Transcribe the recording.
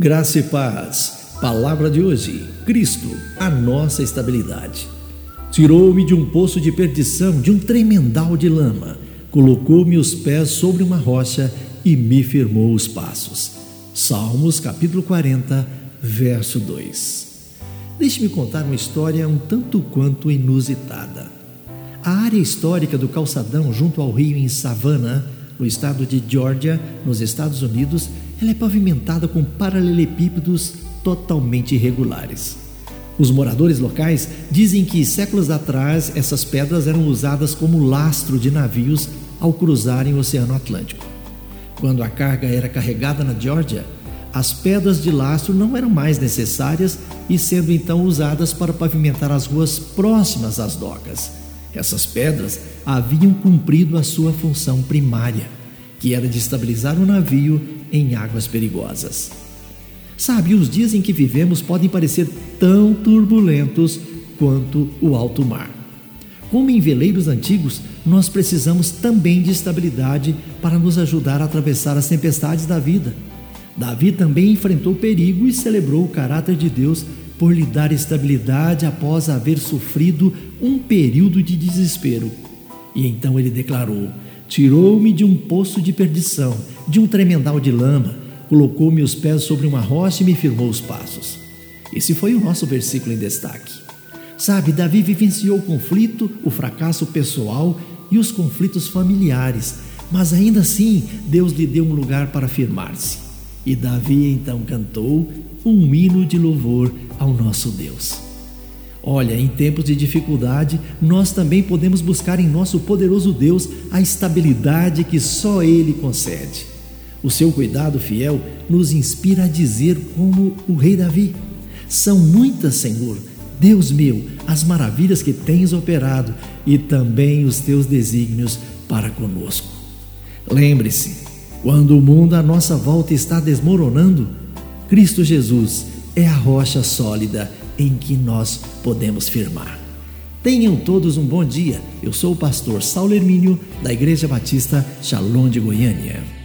Graça e paz. Palavra de hoje: Cristo, a nossa estabilidade. Tirou-me de um poço de perdição, de um tremendal de lama, colocou-me os pés sobre uma rocha e me firmou os passos. Salmos capítulo 40, verso 2. Deixe-me contar uma história um tanto quanto inusitada. A área histórica do calçadão junto ao rio em Savannah, no estado de Georgia, nos Estados Unidos, ela é pavimentada com paralelepípedos totalmente irregulares. Os moradores locais dizem que séculos atrás essas pedras eram usadas como lastro de navios ao cruzarem o Oceano Atlântico. Quando a carga era carregada na Geórgia, as pedras de lastro não eram mais necessárias e sendo então usadas para pavimentar as ruas próximas às docas. Essas pedras haviam cumprido a sua função primária, que era de estabilizar o navio em águas perigosas. Sabe, os dias em que vivemos podem parecer tão turbulentos quanto o alto mar. Como em veleiros antigos, nós precisamos também de estabilidade para nos ajudar a atravessar as tempestades da vida. Davi também enfrentou perigo e celebrou o caráter de Deus por lhe dar estabilidade após haver sofrido um período de desespero. E então ele declarou: Tirou-me de um poço de perdição, de um tremendal de lama, colocou meus pés sobre uma rocha e me firmou os passos. Esse foi o nosso versículo em destaque. Sabe, Davi vivenciou o conflito, o fracasso pessoal e os conflitos familiares, mas ainda assim Deus lhe deu um lugar para firmar-se. E Davi então cantou um hino de louvor ao nosso Deus. Olha, em tempos de dificuldade, nós também podemos buscar em nosso poderoso Deus a estabilidade que só Ele concede. O seu cuidado fiel nos inspira a dizer, como o rei Davi: São muitas, Senhor, Deus meu, as maravilhas que tens operado e também os teus desígnios para conosco. Lembre-se, quando o mundo à nossa volta está desmoronando, Cristo Jesus é a rocha sólida em que nós podemos firmar. Tenham todos um bom dia. Eu sou o pastor Saulo Hermínio, da Igreja Batista Shalom de Goiânia.